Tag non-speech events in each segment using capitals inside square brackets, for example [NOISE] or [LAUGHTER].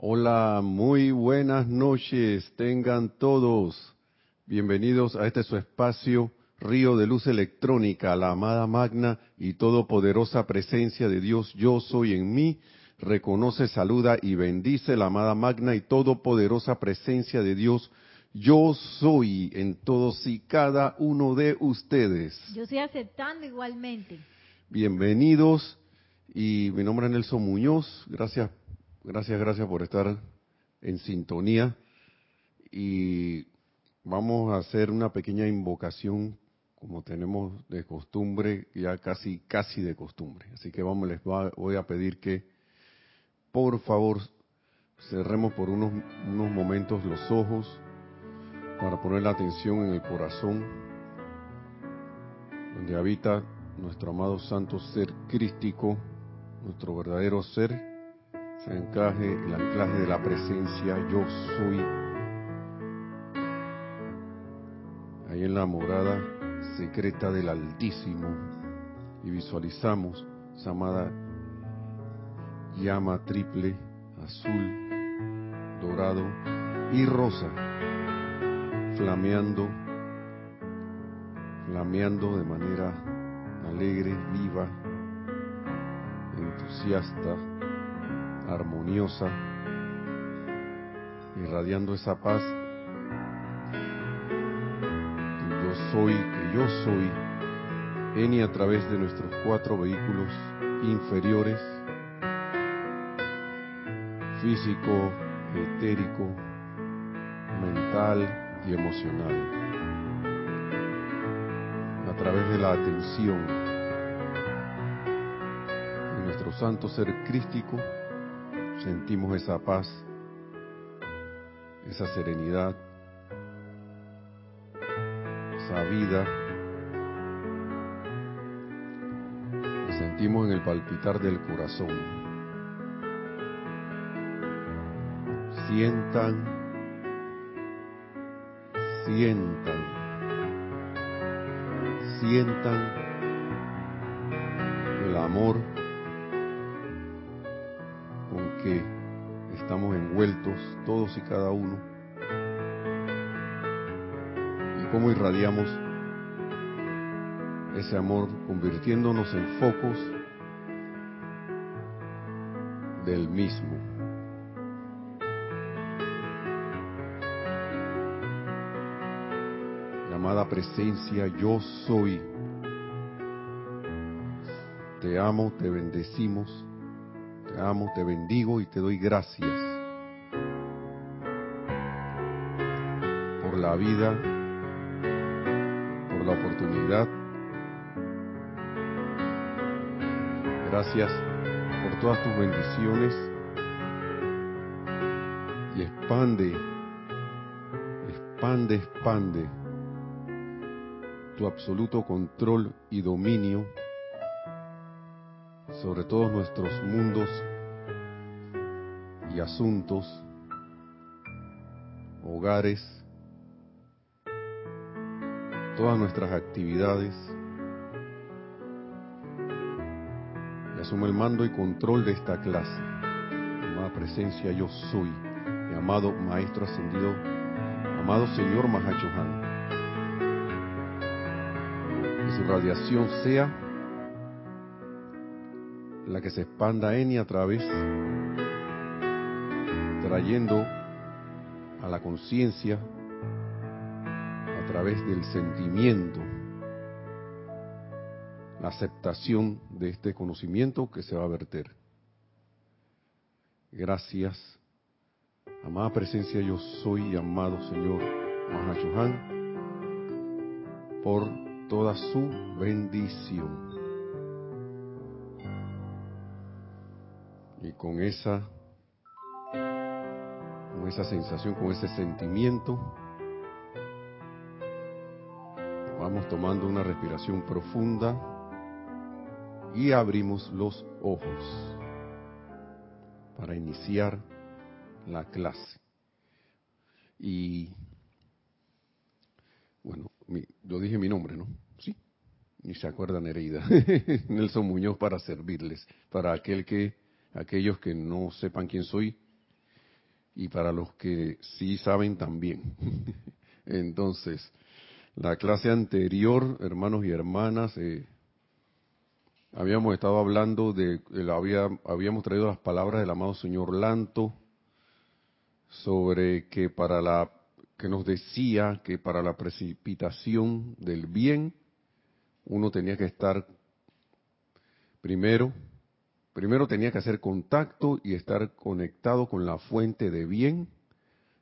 Hola, muy buenas noches, tengan todos. Bienvenidos a este su espacio, Río de Luz Electrónica, la amada magna y todopoderosa presencia de Dios, yo soy en mí. Reconoce, saluda y bendice la amada magna y todopoderosa presencia de Dios, yo soy en todos y cada uno de ustedes. Yo estoy aceptando igualmente. Bienvenidos y mi nombre es Nelson Muñoz. Gracias, gracias, gracias por estar en sintonía. Y vamos a hacer una pequeña invocación como tenemos de costumbre, ya casi, casi de costumbre. Así que vamos, les voy a pedir que, por favor, cerremos por unos, unos momentos los ojos para poner la atención en el corazón, donde habita nuestro amado santo ser crístico, nuestro verdadero ser, se encaje el anclaje de la presencia yo soy. Ahí en la morada secreta del Altísimo y visualizamos esa amada llama triple, azul, dorado y rosa flameando, flameando de manera alegre, viva, entusiasta, armoniosa, irradiando esa paz yo soy, que yo soy, en y a través de nuestros cuatro vehículos inferiores, físico, etérico, mental, y emocional. A través de la atención en nuestro santo ser crístico, sentimos esa paz, esa serenidad, esa vida. Sentimos en el palpitar del corazón. Sientan sientan, sientan el amor que estamos envueltos todos y cada uno y cómo irradiamos ese amor convirtiéndonos en focos del mismo. amada presencia, yo soy. Te amo, te bendecimos, amo, te bendigo y te doy gracias por la vida, por la oportunidad. Gracias por todas tus bendiciones y expande, expande, expande tu absoluto control y dominio sobre todos nuestros mundos asuntos, hogares, todas nuestras actividades. Y asume el mando y control de esta clase. Amada presencia, yo soy, mi amado Maestro Ascendido, amado Señor Mahachohan su radiación sea la que se expanda en y a través, trayendo a la conciencia, a través del sentimiento, la aceptación de este conocimiento que se va a verter. Gracias, amada presencia, yo soy amado Señor Mahashohan, por toda su bendición. Y con esa, esa sensación, con ese sentimiento, vamos tomando una respiración profunda y abrimos los ojos para iniciar la clase. Y bueno, yo dije mi nombre, ¿no? Sí. Ni se acuerdan herida. [LAUGHS] Nelson Muñoz para servirles. Para aquel que, aquellos que no sepan quién soy, y para los que sí saben también. [LAUGHS] Entonces, la clase anterior, hermanos y hermanas, eh, habíamos estado hablando de, había, habíamos traído las palabras del amado señor Lanto sobre que para la que nos decía que para la precipitación del bien uno tenía que estar primero primero tenía que hacer contacto y estar conectado con la fuente de bien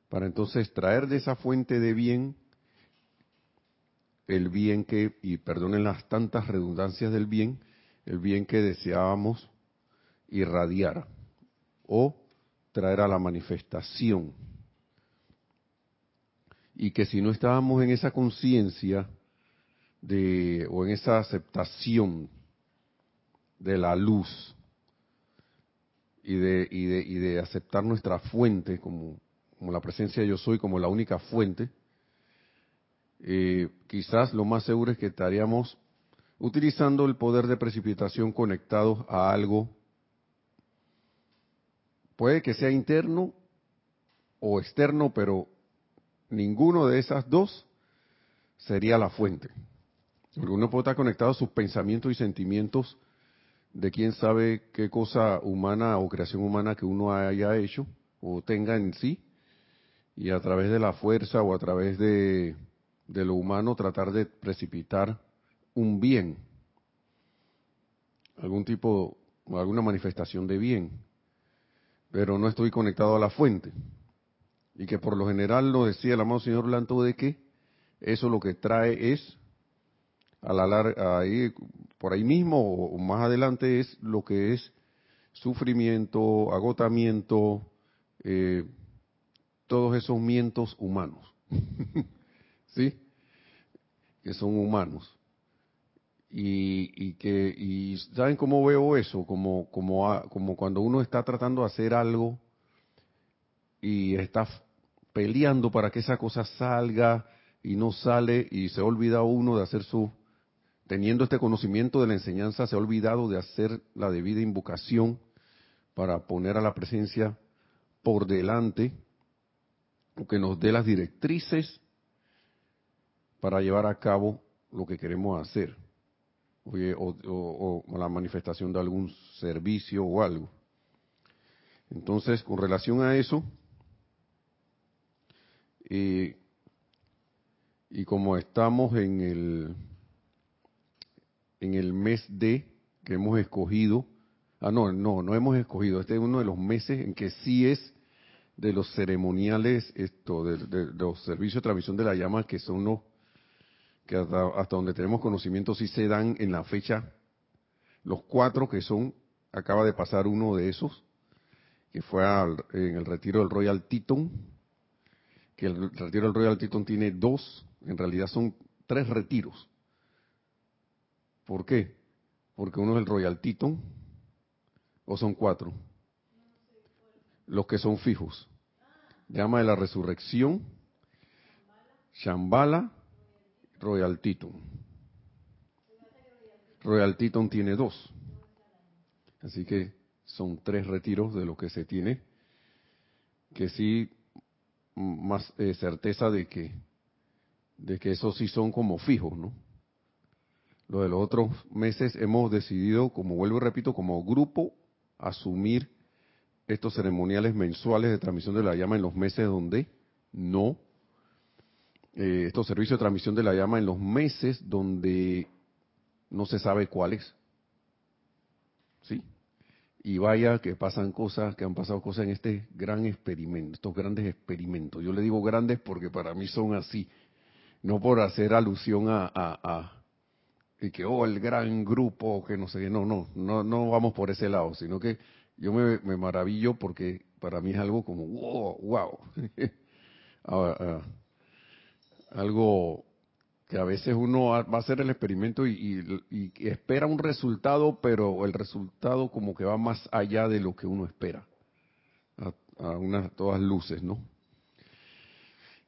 para entonces traer de esa fuente de bien el bien que y perdonen las tantas redundancias del bien el bien que deseábamos irradiar o traer a la manifestación. Y que si no estábamos en esa conciencia o en esa aceptación de la luz y de, y de, y de aceptar nuestra fuente como, como la presencia de yo soy, como la única fuente, eh, quizás lo más seguro es que estaríamos utilizando el poder de precipitación conectados a algo, puede que sea interno o externo, pero ninguno de esas dos sería la fuente. Porque uno puede estar conectado a sus pensamientos y sentimientos de quién sabe qué cosa humana o creación humana que uno haya hecho o tenga en sí, y a través de la fuerza o a través de, de lo humano tratar de precipitar un bien, algún tipo, alguna manifestación de bien, pero no estoy conectado a la fuente. Y que por lo general lo decía el amado señor Lanto de que eso lo que trae es, a la larga, ahí, por ahí mismo o más adelante es lo que es sufrimiento, agotamiento, eh, todos esos mientos humanos. [LAUGHS] ¿Sí? Que son humanos y, que y saben cómo veo eso como como como cuando uno está tratando de hacer algo y está peleando para que esa cosa salga y no sale y se ha olvidado uno de hacer su teniendo este conocimiento de la enseñanza se ha olvidado de hacer la debida invocación para poner a la presencia por delante o que nos dé las directrices para llevar a cabo lo que queremos hacer o, la manifestación de algún servicio o algo. Entonces, con relación a eso, y como estamos en el en el mes de que hemos escogido, ah no, no, no hemos escogido, este es uno de los meses en que sí es de los ceremoniales, esto, de, los servicios de transmisión de la llama, que son los que hasta, donde tenemos conocimiento sí se dan en la fecha, los cuatro que son, acaba de pasar uno de esos, que fue en el retiro del Royal Teton, que el retiro del Royal Teton tiene dos, en realidad son tres retiros. ¿Por qué? Porque uno es el Royal Teton, o son cuatro. Los que son fijos. Llama de la resurrección, Shambhala Royal Teton. Royal tiene dos. Así que son tres retiros de lo que se tiene, que sí, más eh, certeza de que, de que esos sí son como fijos, ¿no? Lo de los otros meses hemos decidido, como vuelvo y repito, como grupo, asumir estos ceremoniales mensuales de transmisión de la llama en los meses donde no eh, estos servicios de transmisión de la llama en los meses donde no se sabe cuáles. ¿Sí? Y vaya que pasan cosas, que han pasado cosas en este gran experimento, estos grandes experimentos. Yo le digo grandes porque para mí son así, no por hacer alusión a, a, y que, oh, el gran grupo, que no sé no, no, no, no vamos por ese lado, sino que yo me, me maravillo porque para mí es algo como, wow, wow. [LAUGHS] Ah, algo que a veces uno va a hacer el experimento y, espera un resultado, pero el resultado como que va más allá de lo que uno espera, a, unas todas luces, ¿no?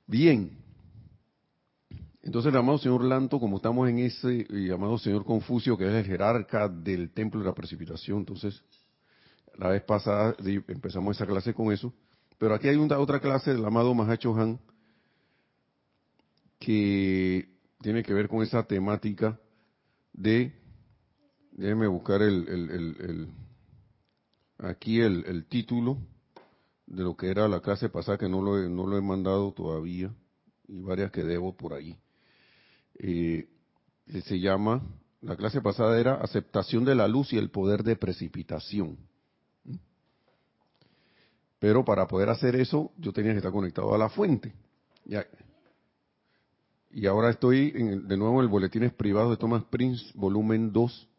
Bien, entonces el amado señor Lanto, como estamos en ese llamado señor Confucio, que es el jerarca del templo de la precipitación, entonces la vez pasada empezamos esa clase con eso, Pero aquí hay una, otra clase del amado Mahacho Han que tiene que ver con esa temática de, déjenme buscar el, el, el, aquí el, título de lo que era la clase pasada, que no lo no lo he mandado todavía, y varias que debo por ahí. Eh, se llama, la clase pasada era aceptación de la luz y el poder de precipitación. Pero para poder hacer eso, yo tenía que estar conectado a la fuente. Y ahora estoy de nuevo en el Boletines Privados de Thomas Prince, volumen 2,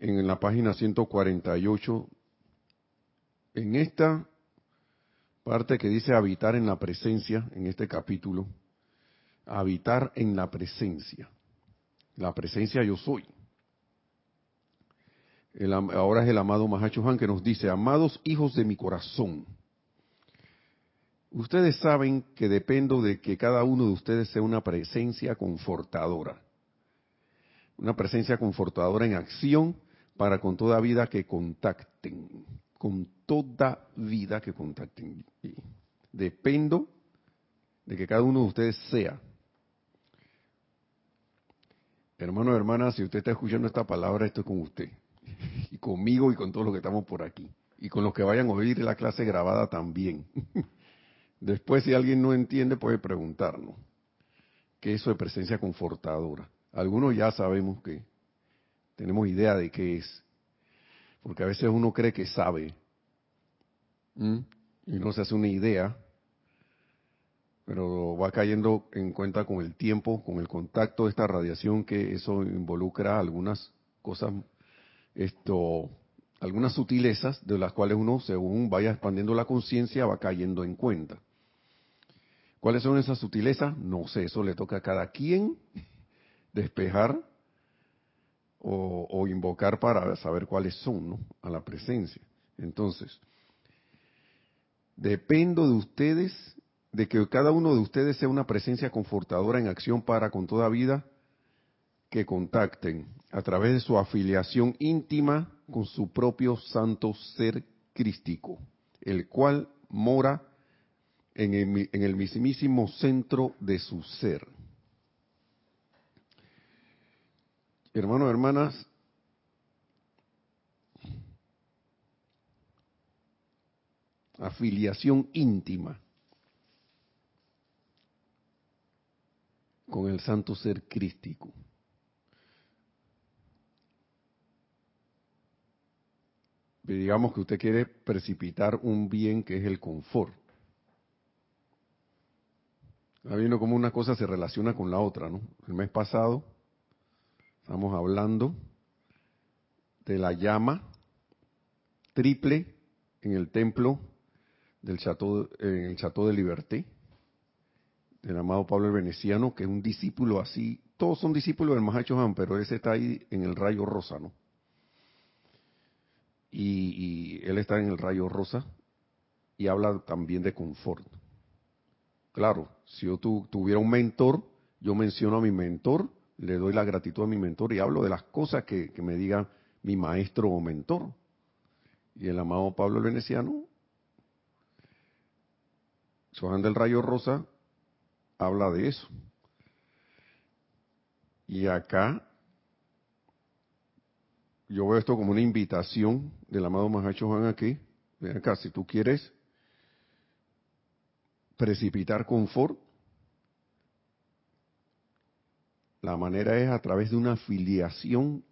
en la página 148. En esta parte que dice habitar en la presencia, en este capítulo, habitar en la presencia. La presencia yo soy. ahora es el amado Mahacho Han que nos dice, amados hijos de mi corazón Ustedes saben que dependo de que cada uno de ustedes sea una presencia confortadora. Una presencia confortadora en acción para con toda vida que contacten. Con toda vida que contacten. Dependo de que cada uno de ustedes sea. Hermano, hermana, si usted está escuchando esta palabra, esto es con usted. Y conmigo y con todos los que estamos por aquí. Y con los que vayan a oír la clase grabada también. [LAUGHS] Después, si alguien no entiende, puede preguntarnos. ¿Qué es eso de presencia confortadora? Algunos ya sabemos que tenemos idea de qué es. Porque a veces uno cree que sabe. Y no se hace una idea. Pero va cayendo en cuenta con el tiempo, con el contacto de esta radiación, que eso involucra algunas cosas, esto, algunas sutilezas de las cuales uno, según vaya expandiendo la conciencia, va cayendo en cuenta. ¿Cuáles son esas sutilezas? No sé, eso le toca a cada quien [LAUGHS] despejar o, invocar para saber cuáles son, ¿no? A la presencia. Entonces, dependo de ustedes, de que cada uno de ustedes sea una presencia confortadora en acción para con toda vida que contacten a través de su afiliación íntima con su propio santo ser crístico, el cual mora en el, en el mismísimo centro de su ser. Hermanos, hermanas, afiliación íntima con el santo ser crístico. digamos que usted quiere precipitar un bien que es el confort. Viendo cómo una cosa se relaciona con la otra, ¿no? El mes pasado estamos hablando de la llama triple en el templo del Chateau, en el Chateau de Liberté, del amado Pablo el Veneciano, que es un discípulo así, todos son discípulos del Mahacho Han, pero ese está ahí en el rayo rosa, ¿no? Y, él está en el rayo rosa y habla también de confort. Claro, si yo tuviera un mentor, yo menciono a mi mentor, le doy la gratitud a mi mentor y hablo de las cosas que, me diga mi maestro o mentor. Y el amado Pablo el Veneciano, Juan del Rayo Rosa, habla de eso. Y acá yo veo esto como una invitación del amado Mahacho Juan aquí. Ven acá, si tú quieres precipitar confort, la manera es a través de una afiliación,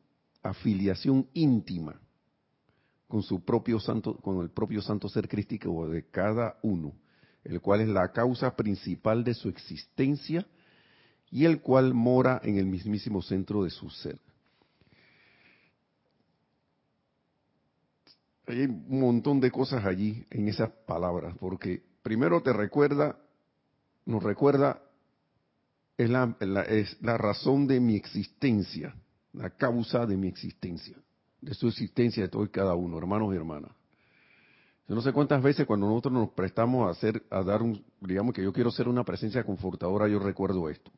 afiliación íntima con su propio santo, con el propio santo ser crístico de cada uno, el cual es la causa principal de su existencia y el cual mora en el mismísimo centro de su ser. Hay un montón de cosas allí en esas palabras, porque primero te recuerda, nos recuerda, es la, es la razón de mi existencia, la causa de mi existencia, de su existencia de todo y cada uno, hermanos y hermanas. Yo no sé cuántas veces cuando nosotros nos prestamos a hacer, a dar un, digamos que yo quiero ser una presencia confortadora, yo recuerdo esto.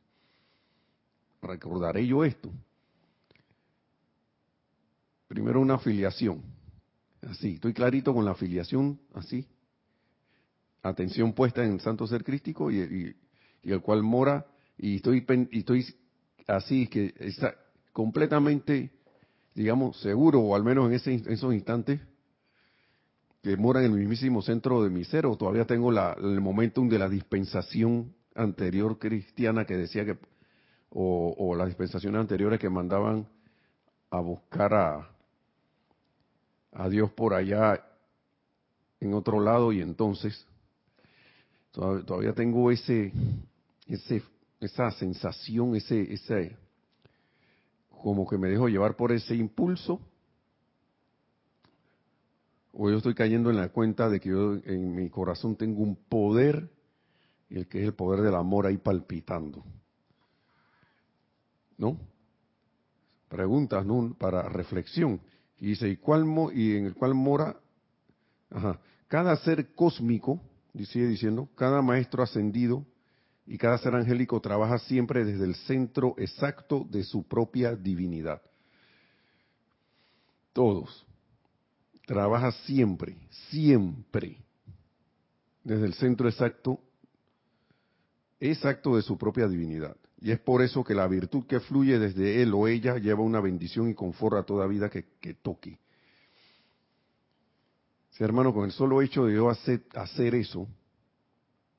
Recordaré yo esto. Primero una afiliación. Así, estoy clarito con la afiliación, así atención puesta en el santo ser crístico y, el cual mora y estoy y estoy así que está completamente digamos seguro o al menos en, ese, en esos instantes que mora en el mismísimo centro de mi ser o todavía tengo la, el momentum de la dispensación anterior cristiana que decía que o, o las dispensaciones anteriores que mandaban a buscar a, a Dios por allá en otro lado y entonces todavía tengo ese, ese, esa sensación, ese, ese, como que me dejo llevar por ese impulso, o yo estoy cayendo en la cuenta de que yo en mi corazón tengo un poder, el que es el poder del amor ahí palpitando. ¿No? Preguntas, ¿no? Para reflexión. Y dice, ¿y, cuál y en el cual mora? Ajá. Cada ser cósmico sigue diciendo, cada maestro ascendido y cada ser angélico trabaja siempre desde el centro exacto de su propia divinidad. Todos. Trabaja siempre, siempre, desde el centro exacto, exacto de su propia divinidad. Y es por eso que la virtud que fluye desde él o ella lleva una bendición y confort a toda vida que, que toque. Sí, hermano, con el solo hecho de yo hacer, hacer eso,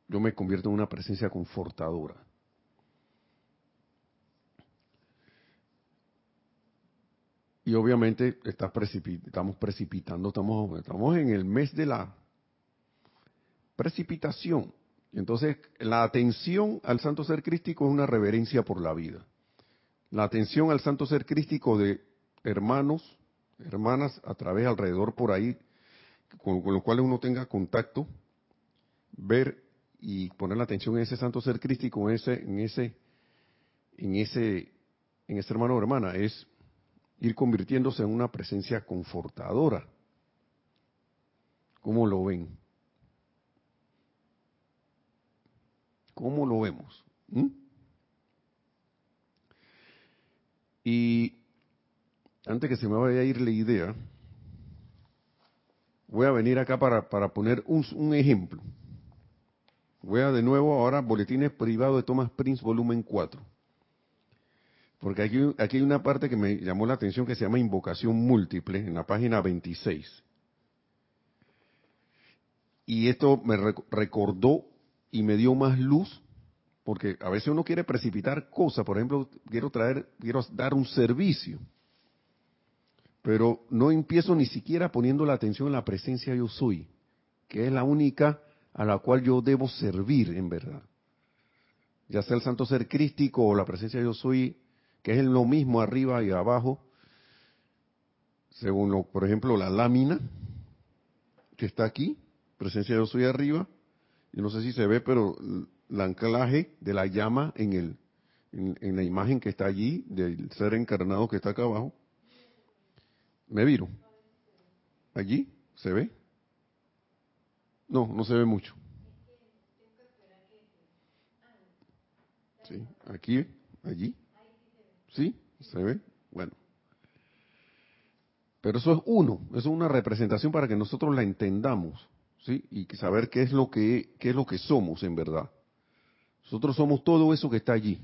yo me convierto en una presencia confortadora. Y obviamente estamos precipitando, estamos, estamos en el mes de la precipitación. Entonces, la atención al santo ser crístico es una reverencia por la vida. La atención al santo ser crístico de hermanos, hermanas, a través, alrededor por ahí, con, los cuales uno tenga contacto, ver y poner la atención en ese santo ser crístico, en ese, en ese, en ese, en ese hermano o hermana, es ir convirtiéndose en una presencia confortadora. ¿Cómo lo ven? ¿Cómo lo vemos? ¿Mm? Y antes que se me vaya a ir la idea, voy a venir acá para, para poner un, ejemplo. Voy a de nuevo ahora Boletines Privados de Thomas Prince, volumen 4. Porque aquí, aquí hay una parte que me llamó la atención que se llama invocación múltiple, en la página 26. Y esto me recordó y me dio más luz, porque a veces uno quiere precipitar cosas, por ejemplo, quiero traer, quiero dar un servicio pero no empiezo ni siquiera poniendo la atención en la presencia yo soy, que es la única a la cual yo debo servir en verdad. Ya sea el santo ser crístico o la presencia yo soy, que es lo mismo arriba y abajo, según, lo, por ejemplo, la lámina que está aquí, presencia yo soy arriba, yo no sé si se ve, pero el anclaje de la llama en, el, en la imagen que está allí, del ser encarnado que está acá abajo, me viro. ¿Allí? ¿Se ve? No, no se ve mucho. Sí, aquí, allí. ¿Sí? ¿Se ve? Bueno. Pero eso es uno, eso es una representación para que nosotros la entendamos, ¿sí? Y saber qué es lo que qué es lo que somos en verdad. Nosotros somos todo eso que está allí.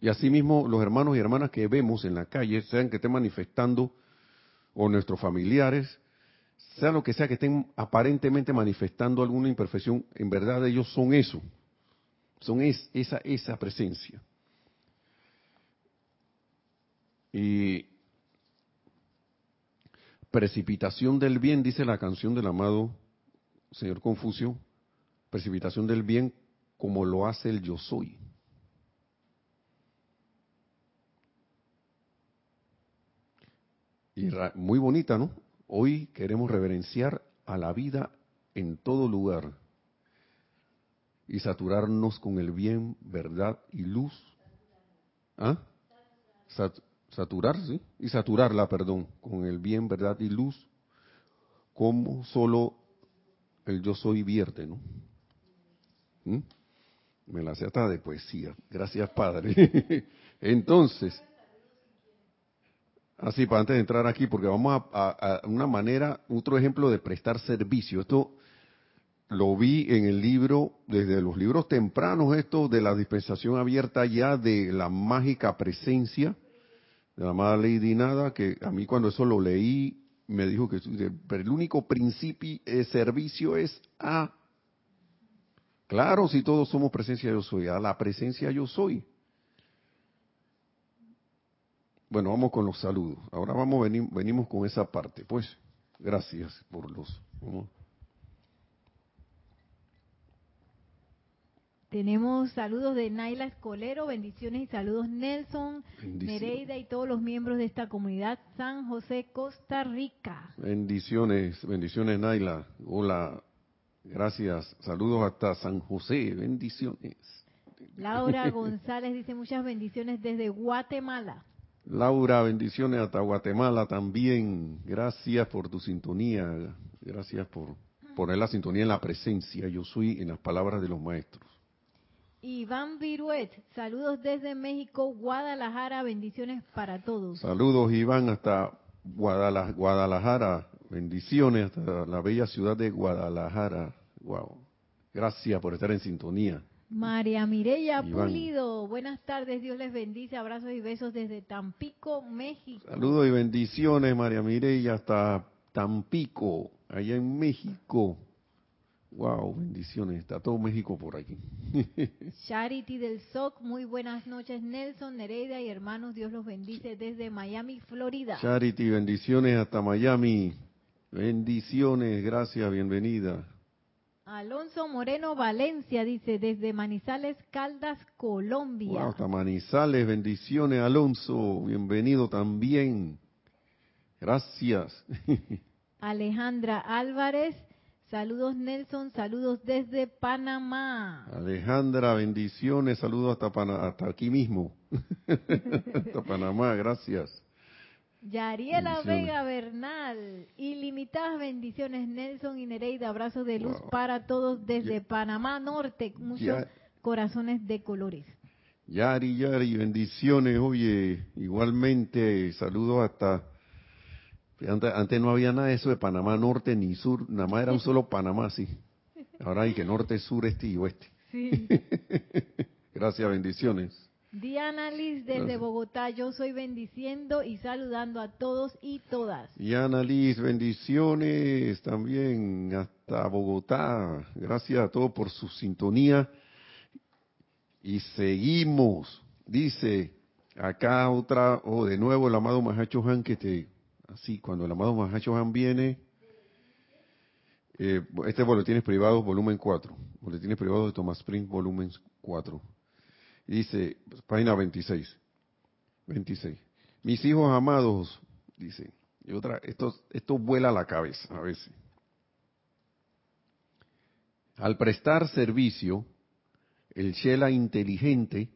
Y asimismo los hermanos y hermanas que vemos en la calle, sean que estén manifestando o nuestros familiares, sea lo que sea que estén aparentemente manifestando alguna imperfección, en verdad ellos son eso, son esa, esa presencia. Y precipitación del bien, dice la canción del amado señor Confucio, precipitación del bien como lo hace el yo soy. Y muy bonita, ¿no? Hoy queremos reverenciar a la vida en todo lugar y saturarnos con el bien, verdad y luz. ¿Ah? Saturar, sí, y saturarla, perdón, con el bien, verdad y luz, como solo el yo soy vierte, ¿no? ¿Mm? Me la sé hasta de poesía. Gracias, Padre. [LAUGHS] Entonces, Así, para antes de entrar aquí, porque vamos a, una manera, otro ejemplo de prestar servicio. Esto lo vi en el libro, desde los libros tempranos, esto de la dispensación abierta ya de la mágica presencia de la amada Lady Nada, que a mí cuando eso lo leí me dijo que pero el único principio de servicio es a. Claro, si todos somos presencia yo soy, a la presencia yo soy. Bueno, vamos con los saludos. Ahora vamos venimos con esa parte. Pues, gracias por los. Tenemos saludos de Naila Escolero, bendiciones y saludos Nelson, Nereida y todos los miembros de esta comunidad San José, Costa Rica. Bendiciones, bendiciones Naila. Hola, gracias. Saludos hasta San José, bendiciones. Laura [LAUGHS] González dice muchas bendiciones desde Guatemala. Laura, bendiciones hasta Guatemala también. Gracias por tu sintonía. Gracias por poner la sintonía en la presencia. Yo soy en las palabras de los maestros. Iván Viruet, saludos desde México, Guadalajara, bendiciones para todos. Saludos Iván hasta Guadalajara, bendiciones hasta la bella ciudad de Guadalajara. Wow. Gracias por estar en sintonía. María Mireya Pulido, buenas tardes, Dios les bendice, abrazos y besos desde Tampico, México. Saludos y bendiciones, María Mireya, hasta Tampico, allá en México. Wow, bendiciones. Está todo México por aquí. [LAUGHS] Charity del SOC, muy buenas noches. Nelson, Nereida y hermanos, Dios los bendice desde Miami, Florida. Charity, bendiciones hasta Miami. Bendiciones, gracias, bienvenida. Alonso Moreno Valencia dice desde Manizales, Caldas, Colombia. Wow, hasta Manizales, bendiciones, Alonso, bienvenido también. Gracias. [LAUGHS] Alejandra Álvarez Saludos Nelson, saludos desde Panamá. Alejandra, bendiciones, saludos hasta, hasta aquí mismo. [LAUGHS] hasta Panamá, gracias. Yariela Vega Bernal, ilimitadas bendiciones Nelson y Nereida, abrazos de luz para todos desde Panamá Norte, muchos corazones de colores. Yari, Yari, bendiciones, oye, igualmente saludos hasta antes, no había nada de eso de Panamá Norte ni Sur, nada más era un solo Panamá, sí. Ahora hay que norte, sur, este y oeste. Sí. [LAUGHS] Gracias, bendiciones. Diana Liz desde Bogotá, yo soy bendiciendo y saludando a todos y todas. Diana Liz, bendiciones también hasta Bogotá. Gracias a todos por su sintonía. Y seguimos, dice acá otra, o oh, de nuevo el amado Mahacho Han que te así, cuando el amado Mahachohan viene, eh, este boletines privados, volumen 4, boletines privados de Thomas Spring, volumen 4. dice, página 26, 26. Mis hijos amados, dice, y otra, esto, esto vuela a la cabeza a veces. Al prestar servicio, el Shela inteligente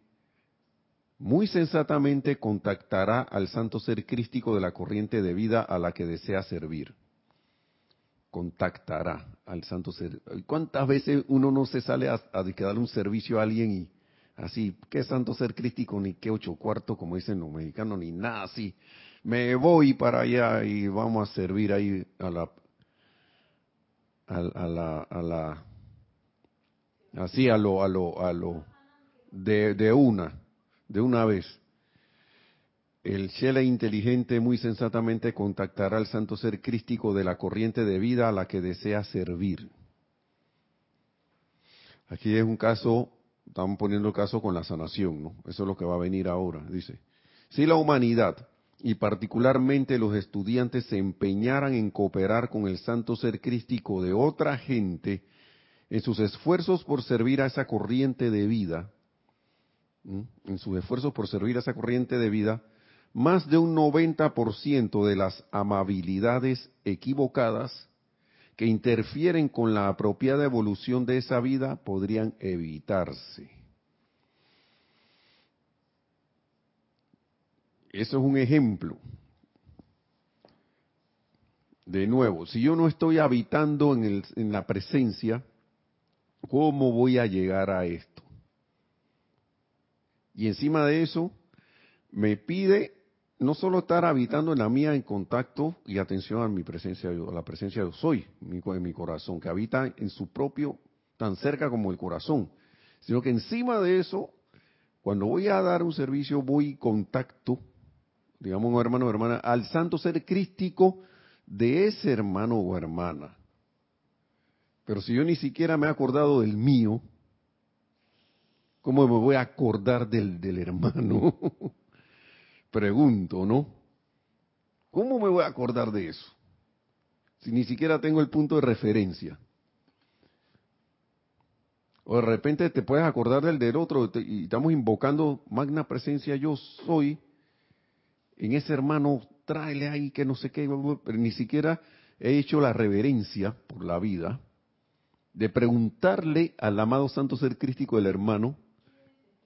muy sensatamente contactará al santo ser crístico de la corriente de vida a la que desea servir. Contactará al santo ser. ¿Cuántas veces uno no se sale a, a darle un servicio a alguien y así, qué santo ser crístico, ni qué ocho cuartos, como dicen los mexicanos, ni nada así? Me voy para allá y vamos a servir ahí a la, a, la, a la, así a lo, a lo, a lo, de una de una vez. El Shela inteligente muy sensatamente contactará al santo ser crístico de la corriente de vida a la que desea servir. Aquí es un caso, estamos poniendo el caso con la sanación, ¿no? Eso es lo que va a venir ahora, dice. Si la humanidad y particularmente los estudiantes se empeñaran en cooperar con el santo ser crístico de otra gente en sus esfuerzos por servir a esa corriente de vida, en sus esfuerzos por servir a esa corriente de vida, más de un 90% de las amabilidades equivocadas que interfieren con la apropiada evolución de esa vida podrían evitarse. Eso es un ejemplo. De nuevo, si yo no estoy habitando en, en la presencia, ¿cómo voy a llegar a esto? Y encima de eso, me pide no solo estar habitando en la mía en contacto y atención a mi presencia, a la presencia de soy, en mi corazón, que habita en su propio, tan cerca como el corazón, sino que encima de eso, cuando voy a dar un servicio, voy contacto, digamos, hermano o hermana, al santo ser crístico de ese hermano o hermana. Pero si yo ni siquiera me he acordado del mío, ¿cómo me voy a acordar del, del hermano? [LAUGHS] Pregunto, ¿no? ¿Cómo me voy a acordar de eso? Si ni siquiera tengo el punto de referencia. O de repente te puedes acordar del del otro y estamos invocando magna presencia yo soy. En ese hermano, tráele ahí que no sé qué, pero ni siquiera he hecho la reverencia por la vida de preguntarle al amado santo ser crístico del hermano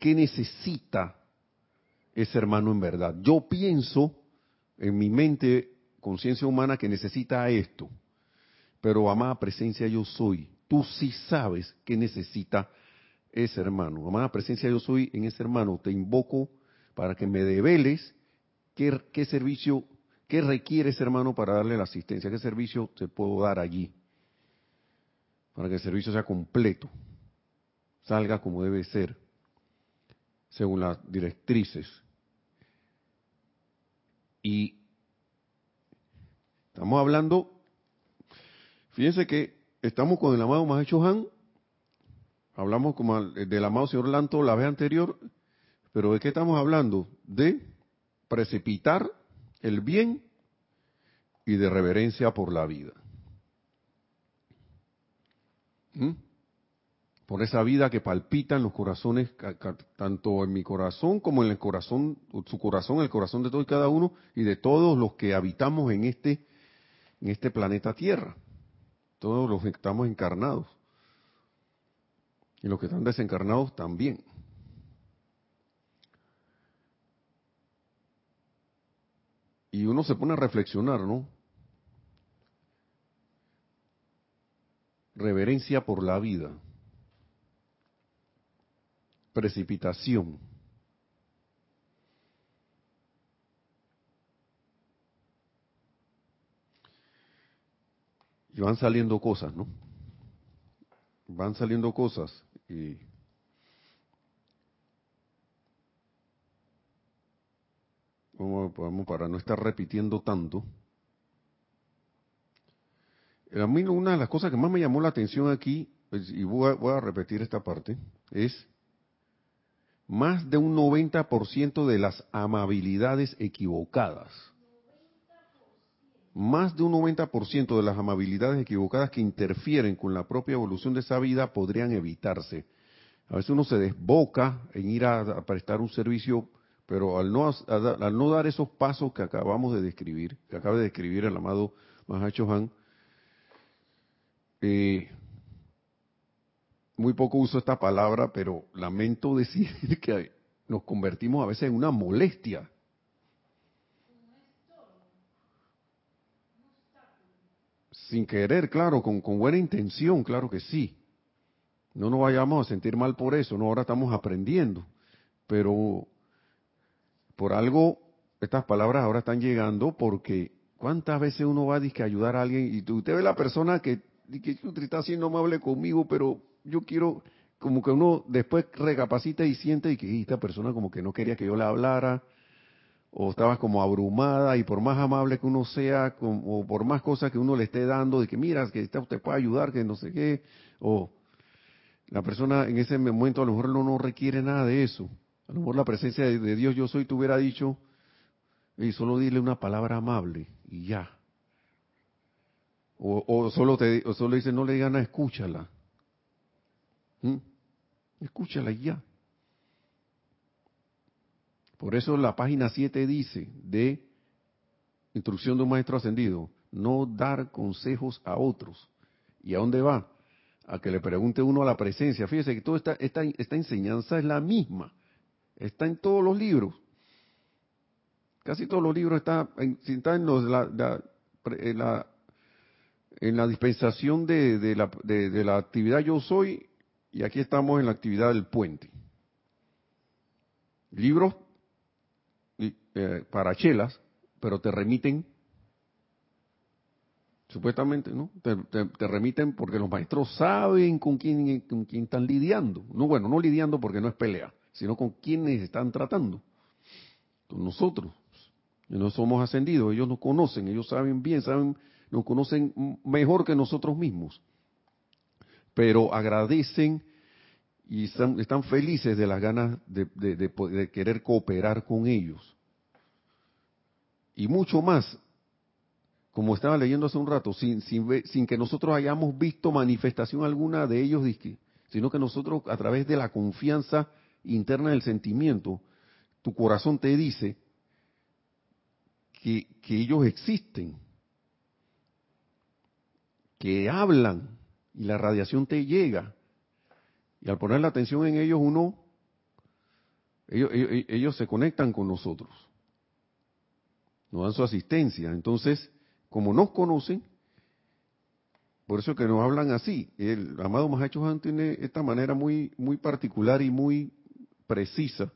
qué necesita ese hermano en verdad. Yo pienso en mi mente, conciencia humana, que necesita esto, pero amada presencia yo soy. Tú sí sabes que necesita ese hermano. Amada presencia yo soy en ese hermano. Te invoco para que me develes qué, qué servicio, qué requiere ese hermano para darle la asistencia, qué servicio te puedo dar allí, para que el servicio sea completo, salga como debe ser según las directrices. Y estamos hablando, fíjense que estamos con el amado Mahecho Han, hablamos como del amado señor Lanto la vez anterior, pero ¿de qué estamos hablando? De precipitar el bien y de reverencia por la vida. ¿Mm? Por esa vida que palpita en los corazones, tanto en mi corazón como en el corazón, su corazón, el corazón de todo y cada uno, y de todos los que habitamos en este, en este planeta Tierra, todos los que estamos encarnados, y los que están desencarnados también. Y uno se pone a reflexionar, ¿no? Reverencia por la vida precipitación. Y van saliendo cosas, ¿no? Van saliendo cosas y vamos para no estar repitiendo tanto. A mí una de las cosas que más me llamó la atención aquí, pues, y voy a repetir esta parte, es más de un 90% de las amabilidades equivocadas. Más de un 90% de las amabilidades equivocadas que interfieren con la propia evolución de esa vida podrían evitarse. A veces uno se desboca en ir a, prestar un servicio, pero al no, al no dar esos pasos que acabamos de describir, que acaba de describir el amado Mahacho Han, eh, muy poco uso esta palabra, pero lamento [LAUGHS] decir que nos convertimos a veces en una molestia. Sin querer, claro, con, buena intención, claro que sí. No nos vayamos a sentir mal por eso, no, ahora estamos aprendiendo. Pero por algo, estas palabras ahora están llegando porque ¿cuántas veces uno va a ayudar a alguien y usted ve la persona que, que está haciendo amable conmigo, pero yo quiero como que uno después recapacita y siente y que esta persona como que no quería que yo le hablara o estaba como abrumada y por más amable que uno sea o por más cosas que uno le esté dando de que mira que usted puede ayudar que no sé qué o la persona en ese momento a lo mejor no, requiere nada de eso. A lo mejor la presencia de, Dios yo soy te hubiera dicho y solo dile una palabra amable y ya o, o solo te o solo dice no le digan nada escúchala ¿Mm? Escúchala ya. Por eso la página 7 dice de instrucción de un maestro ascendido, no dar consejos a otros. ¿Y a dónde va? A que le pregunte uno a la presencia. Fíjese que toda esta, esta, esta enseñanza es la misma. Está en todos los libros. Casi todos los libros están en, en, los, la, en, la, en la dispensación de, de, de la actividad yo soy y aquí estamos en la actividad del puente. Libros, eh, para chelas, pero te remiten, supuestamente, ¿no? Te, remiten porque los maestros saben con quién, con quién están lidiando. No, bueno, no lidiando porque no es pelea, sino con quiénes están tratando. Con nosotros. No somos ascendidos, ellos nos conocen, ellos saben bien, saben, nos conocen mejor que nosotros mismos. Pero agradecen y están, felices de las ganas de, querer cooperar con ellos. Y mucho más, como estaba leyendo hace un rato, sin, sin, que nosotros hayamos visto manifestación alguna de ellos, sino que nosotros a través de la confianza interna del sentimiento, tu corazón te dice que ellos existen, que hablan y la radiación te llega y al poner la atención en ellos, uno, ellos, se conectan con nosotros. Nos dan su asistencia. Entonces, como nos conocen, por eso que nos hablan así. El amado Mahacho Han tiene esta manera muy, muy particular y muy precisa.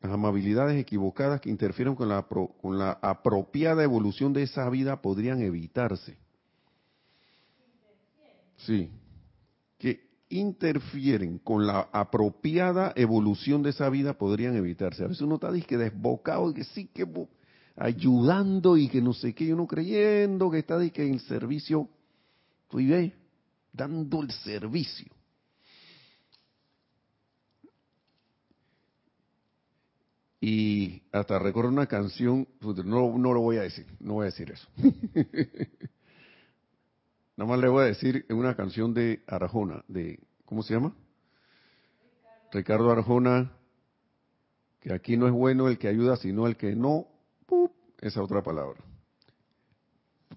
Las amabilidades equivocadas que interfieren con la, con la apropiada evolución de esa vida podrían evitarse. Sí, interfieren con la apropiada evolución de esa vida podrían evitarse. A veces uno está que desbocado y que sí que ayudando y que no sé qué, uno creyendo que está que en servicio, estoy ve, dando el servicio. Y hasta recuerdo una canción, no, no lo voy a decir, no voy a decir eso. [LAUGHS] Nada más le voy a decir una canción de Arjona, de, ¿cómo se llama? Ricardo, Arjona, que aquí no es bueno el que ayuda, sino el que no, esa otra palabra.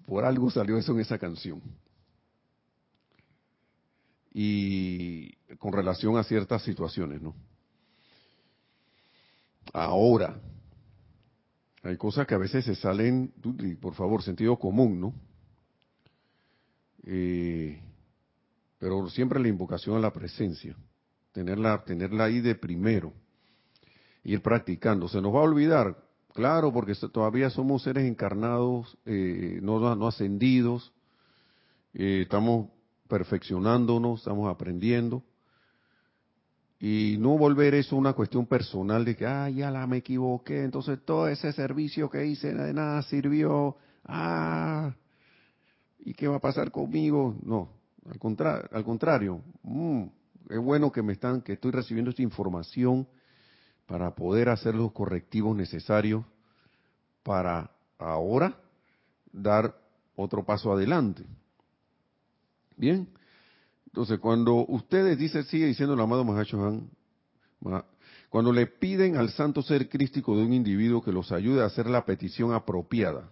Por algo salió eso en esa canción. Y con relación a ciertas situaciones, ¿no? Ahora, hay cosas que a veces se salen, por favor, sentido común, ¿no? Eh, pero siempre la invocación a la presencia, tenerla, tenerla ahí de primero, ir practicando. ¿Se nos va a olvidar? Claro, porque todavía somos seres encarnados, eh, no, no, ascendidos, eh, estamos perfeccionándonos, estamos aprendiendo. Y no volver eso una cuestión personal de que, ah, ya la me equivoqué, entonces todo ese servicio que hice de nada sirvió, ah, ¿y qué va a pasar conmigo? No, al, al contrario, mm, es bueno que me están, que estoy recibiendo esta información para poder hacer los correctivos necesarios para ahora dar otro paso adelante. Bien, entonces cuando ustedes dicen, sigue diciendo el amado Mahashohan, cuando le piden al santo ser crístico de un individuo que los ayude a hacer la petición apropiada,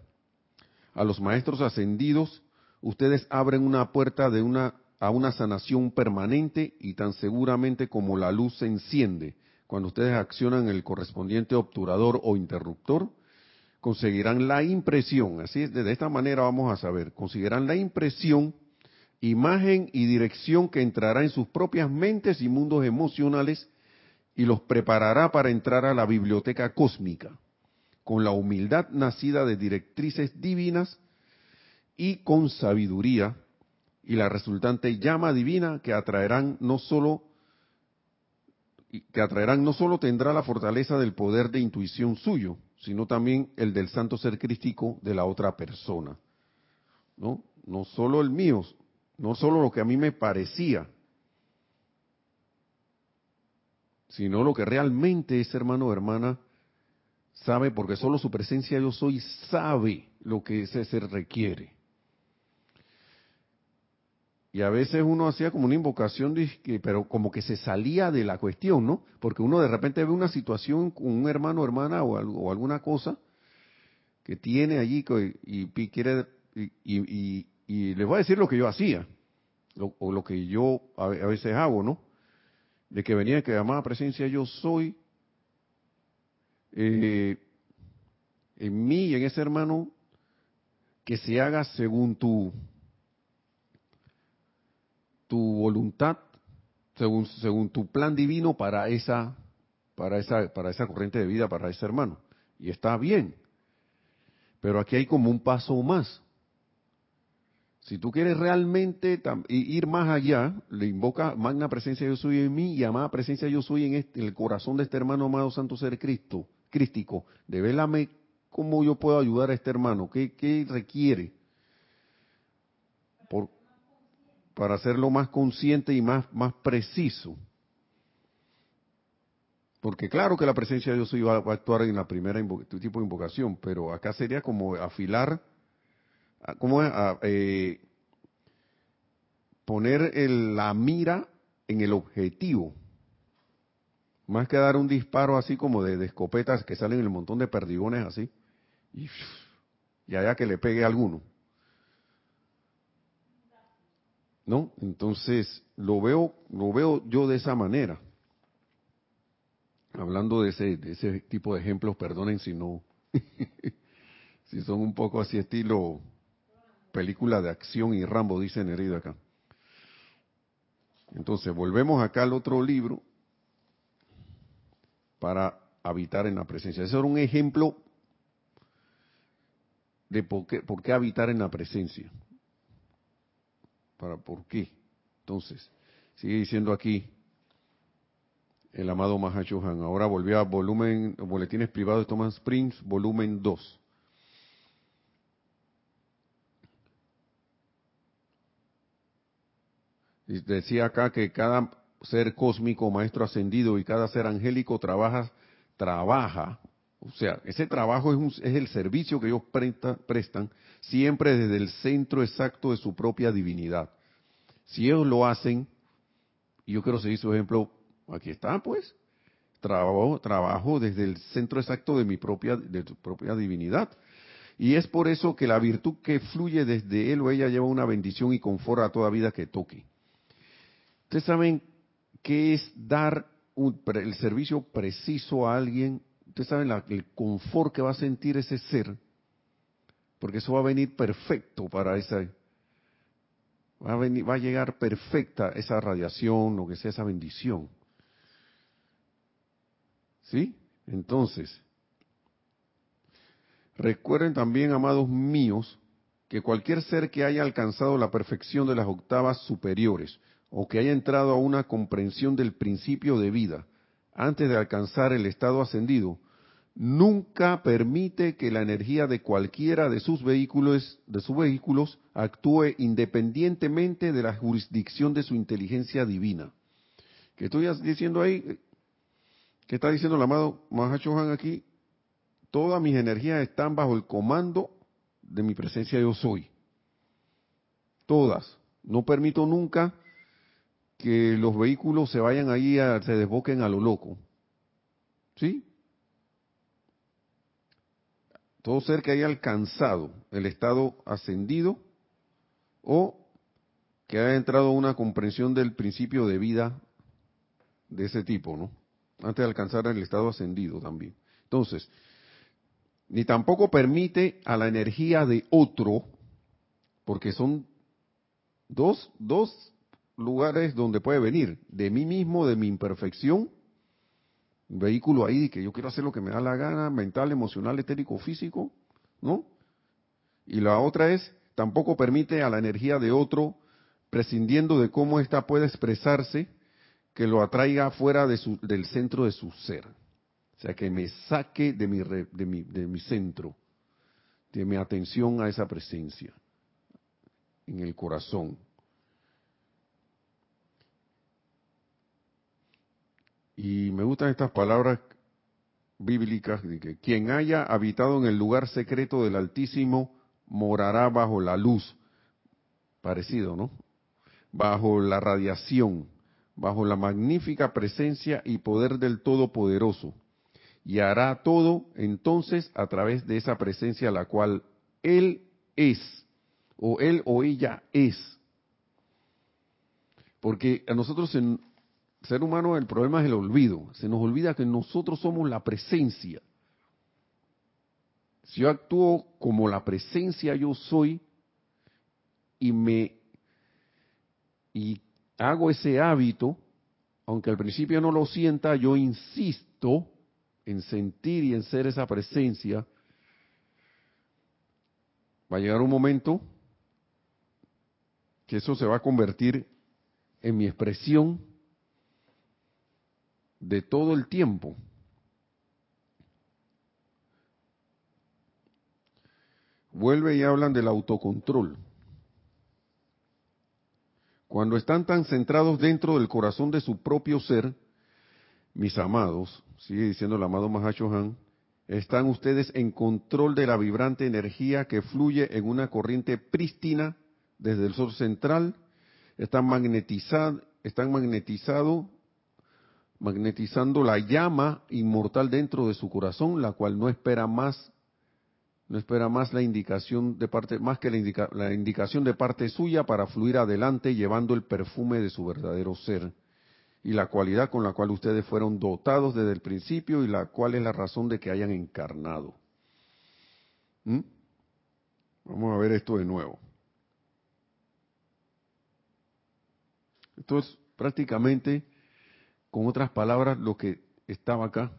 a los maestros ascendidos ustedes abren una puerta de una, a una sanación permanente y tan seguramente como la luz se enciende. Cuando ustedes accionan el correspondiente obturador o interruptor, conseguirán la impresión, así es, de esta manera vamos a saber, conseguirán la impresión, imagen y dirección que entrará en sus propias mentes y mundos emocionales y los preparará para entrar a la biblioteca cósmica, con la humildad nacida de directrices divinas y con sabiduría y la resultante llama divina que atraerán no solo que atraerán no solo tendrá la fortaleza del poder de intuición suyo, sino también el del santo ser crístico de la otra persona. ¿No? No solo el mío, no solo lo que a mí me parecía, sino lo que realmente ese hermano o hermana sabe, porque solo su presencia yo soy sabe lo que ese ser requiere. Y a veces uno hacía como una invocación, pero como que se salía de la cuestión, ¿no? Porque uno de repente ve una situación con un hermano o hermana o, o alguna cosa que tiene allí y, quiere, y, les voy a decir lo que yo hacía, o lo que yo a, veces hago, ¿no? De que venía que llamaba presencia yo soy, eh, en mí y en ese hermano, que se haga según tu tu voluntad, según, según tu plan divino para esa, para esa, para esa corriente de vida, para ese hermano. y está bien. Pero aquí hay como un paso más. Si tú quieres realmente ir más allá, le invoca magna presencia yo soy en mí y amada presencia yo soy en, este, el corazón de este hermano amado santo ser Cristo, crístico. Devélame cómo yo puedo ayudar a este hermano, qué, requiere para hacerlo más consciente y más, más preciso. Porque claro que la presencia de Dios iba a actuar en la primera tipo de invocación, pero acá sería como afilar, como eh, poner la mira en el objetivo. Más que dar un disparo así como de, escopetas que salen en el montón de perdigones así. Y, y allá que le pegue a alguno. ¿No? Entonces, lo veo, lo veo yo de esa manera hablando de ese, de ese tipo de ejemplos, perdonen si no, [LAUGHS] si son un poco así estilo película de acción y Rambo, dice Nereida acá. Entonces, volvemos acá al otro libro para habitar en la presencia. Ese era un ejemplo de por qué, por qué habitar en la presencia. Para por qué. Entonces, sigue diciendo aquí, el amado Mahachohan. Ahora volvió a volumen, boletines privados de Thomas Prince, volumen 2. Y decía acá que cada ser cósmico, maestro ascendido y cada ser angélico trabaja, trabaja, o sea, ese trabajo es, es el servicio que ellos prestan siempre desde el centro exacto de su propia divinidad. Si ellos lo hacen, y yo quiero seguir su ejemplo Aquí está, pues. Trabajo, trabajo desde el centro exacto de mi propia, tu propia divinidad. Y es por eso que la virtud que fluye desde él o ella lleva una bendición y confort a toda vida que toque. Ustedes saben qué es dar el servicio preciso a alguien. Ustedes saben el confort que va a sentir ese ser. Porque eso va a venir perfecto para esa. Va a, venir, va a llegar perfecta esa radiación, lo que sea esa bendición. ¿Sí? Entonces, recuerden también, amados míos, que cualquier ser que haya alcanzado la perfección de las octavas superiores o que haya entrado a una comprensión del principio de vida antes de alcanzar el estado ascendido, nunca permite que la energía de cualquiera de sus vehículos, de sus vehículos actúe independientemente de la jurisdicción de su inteligencia divina. Que estoy diciendo ahí, ¿Qué está diciendo el amado Mahachohan aquí? Todas mis energías están bajo el comando de mi presencia yo soy. Todas. No permito nunca que los vehículos se vayan ahí, a, se desboquen a lo loco. ¿Sí? Todo ser que haya alcanzado el estado ascendido o que haya entrado a una comprensión del principio de vida de ese tipo, ¿no? antes de alcanzar el estado ascendido también. Entonces, ni tampoco permite a la energía de otro, porque son dos, dos lugares donde puede venir, de mí mismo, de mi imperfección, un vehículo ahí que yo quiero hacer lo que me da la gana, mental, emocional, etérico, físico, ¿no? Y la otra es, tampoco permite a la energía de otro, prescindiendo de cómo ésta puede expresarse, que lo atraiga fuera de su, del centro de su ser. O sea, que me saque de mi, de, mi, de mi centro, de mi atención a esa presencia en el corazón. Y me gustan estas palabras bíblicas que quien haya habitado en el lugar secreto del Altísimo morará bajo la luz. Parecido, ¿no? Bajo la radiación bajo la magnífica presencia y poder del Todopoderoso, y hará todo entonces a través de esa presencia la cual Él es, o Él o ella es. Porque a nosotros, en ser humano, el problema es el olvido. Se nos olvida que nosotros somos la presencia. Si yo actúo como la presencia yo soy y me y hago ese hábito, aunque al principio no lo sienta, yo insisto en sentir y en ser esa presencia, va a llegar un momento que eso se va a convertir en mi expresión de todo el tiempo. Vuelve y hablan del autocontrol. Cuando están tan centrados dentro del corazón de su propio ser, mis amados, sigue diciendo el amado Mahacho Han, están ustedes en control de la vibrante energía que fluye en una corriente prístina desde el sol central, están magnetizados, están magnetizado, magnetizando la llama inmortal dentro de su corazón, la cual no espera más no espera más la indicación de parte, más que la, la indicación de parte suya para fluir adelante llevando el perfume de su verdadero ser y la cualidad con la cual ustedes fueron dotados desde el principio y la cual es la razón de que hayan encarnado. ¿Mm? Vamos a ver esto de nuevo. Esto es prácticamente, con otras palabras, lo que estaba acá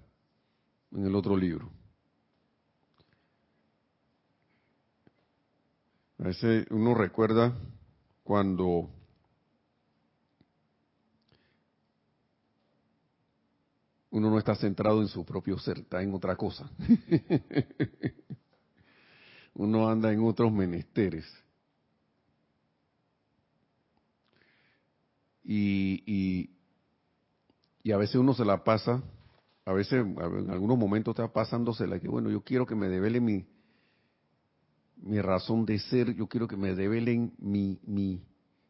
en el otro libro. A veces uno recuerda cuando uno no está centrado en su propio ser, está en otra cosa. [LAUGHS] uno anda en otros menesteres. Y, y, y, a veces uno se la pasa, a veces en algunos momentos está pasándosela que bueno, yo quiero que me devele mi, mi razón de ser, yo quiero que me develen mi, mi,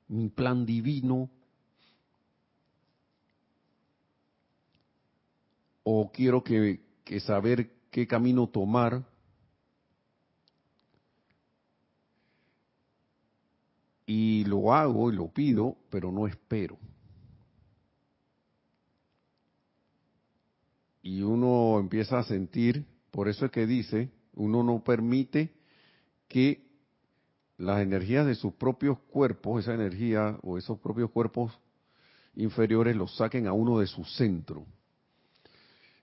mi plan divino, o quiero que, que saber qué camino tomar, y lo hago y lo pido, pero no espero. Y uno empieza a sentir, por eso es que dice, uno no permite que las energías de sus propios cuerpos, esa energía o esos propios cuerpos inferiores los saquen a uno de su centro.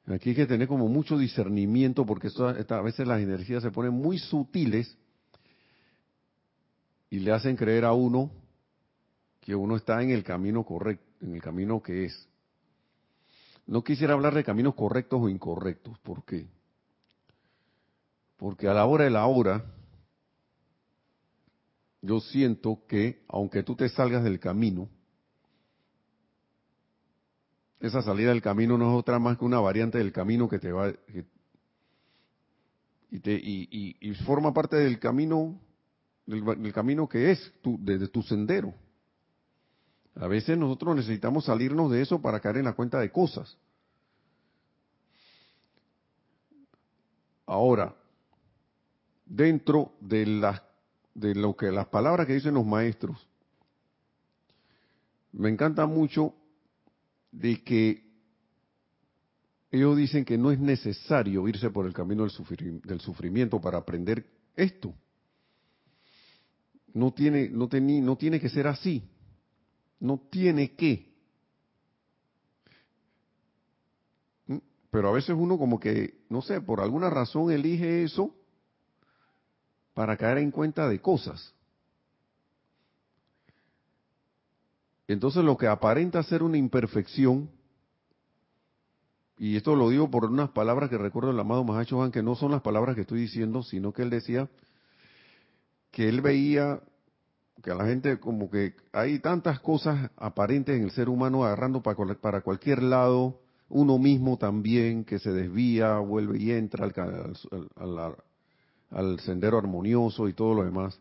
Aquí hay que tener como mucho discernimiento porque a veces las energías se ponen muy sutiles y le hacen creer a uno que uno está en el camino correcto, en el camino que es. No quisiera hablar de caminos correctos o incorrectos, ¿por qué? Porque a la hora de la hora, yo siento que aunque tú te salgas del camino, esa salida del camino no es otra más que una variante del camino que te va y, te, y, forma parte del camino del, camino que es tu, desde tu sendero. A veces nosotros necesitamos salirnos de eso para caer en la cuenta de cosas. Ahora, dentro de las de lo que las palabras que dicen los maestros, me encanta mucho de que ellos dicen que no es necesario irse por el camino del, sufrimiento para aprender esto. No tiene, no, no tiene que ser así. No tiene que. ¿Mm? Pero a veces uno como que, no sé, por alguna razón elige eso para caer en cuenta de cosas. Entonces lo que aparenta ser una imperfección, y esto lo digo por unas palabras que recuerdo el amado Mahacho que no son las palabras que estoy diciendo, sino que él decía que él veía que a la gente como que hay tantas cosas aparentes en el ser humano agarrando para, cualquier lado, uno mismo también que se desvía, vuelve y entra al, al, al sendero armonioso y todo lo demás.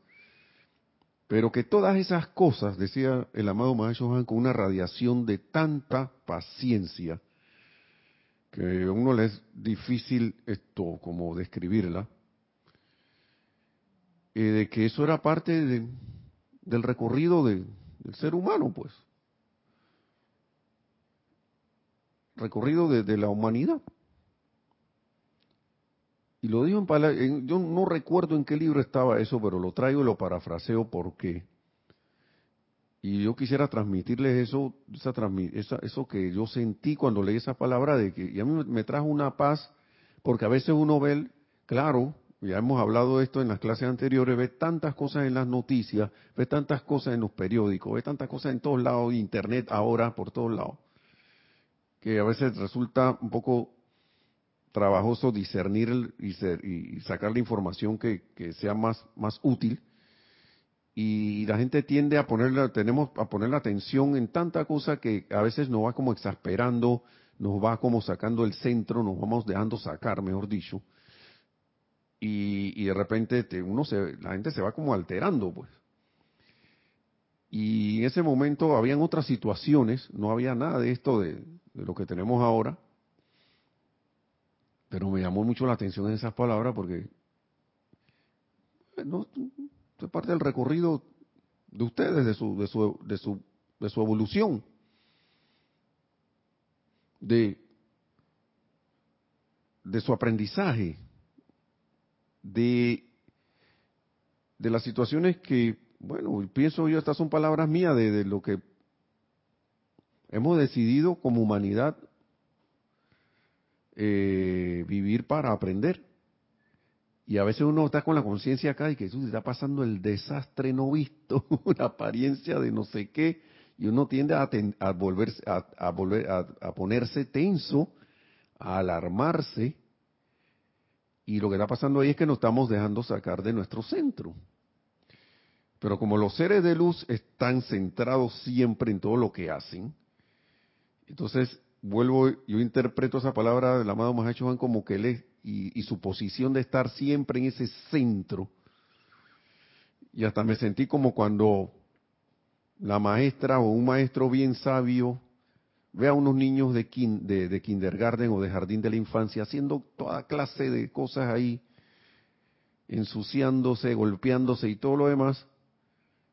Pero que todas esas cosas, decía el amado Maestro Juan, con una radiación de tanta paciencia, que a uno le es difícil esto como describirla, eh, de que eso era parte del recorrido del ser humano, pues. Recorrido de la humanidad. Y lo dijo en palabras, yo no recuerdo en qué libro estaba eso, pero lo traigo y lo parafraseo porque. Y yo quisiera transmitirles eso, esa, eso que yo sentí cuando leí esa palabra, de que y a mí me trajo una paz porque a veces uno ve, claro, ya hemos hablado de esto en las clases anteriores, ve tantas cosas en las noticias, ve tantas cosas en los periódicos, ve tantas cosas en todos lados, internet ahora por todos lados, que a veces resulta un poco trabajoso discernir y, sacar la información que, sea más, más útil. Y la gente tiende a ponerle, tenemos a poner la atención en tanta cosa que a veces nos va como exasperando, nos va como sacando el centro, nos vamos dejando sacar, mejor dicho y, de repente uno se, la gente se va como alterando, pues. Y en ese momento habían otras situaciones, no había nada de esto de, lo que tenemos ahora, pero me llamó mucho la atención en esas palabras porque no, es parte del recorrido de ustedes, de su, de su, de su, de su evolución, de, de su aprendizaje, de, de las situaciones que, bueno, pienso yo, estas son palabras mías de, lo que hemos decidido como humanidad eh, vivir para aprender. Y a veces uno está con la conciencia acá y que Jesús está pasando el desastre no visto, [LAUGHS] una apariencia de no sé qué, y uno tiende a, a volverse, a, volver a, ponerse tenso, a alarmarse, y lo que está pasando ahí es que nos estamos dejando sacar de nuestro centro. Pero como los seres de luz están centrados siempre en todo lo que hacen, entonces vuelvo, yo interpreto esa palabra del amado Mahacho Juan como que él es, y, y su posición de estar siempre en ese centro. Y hasta me sentí como cuando la maestra o un maestro bien sabio ve a unos niños de, de, kindergarten o de jardín de la infancia haciendo toda clase de cosas ahí, ensuciándose, golpeándose y todo lo demás,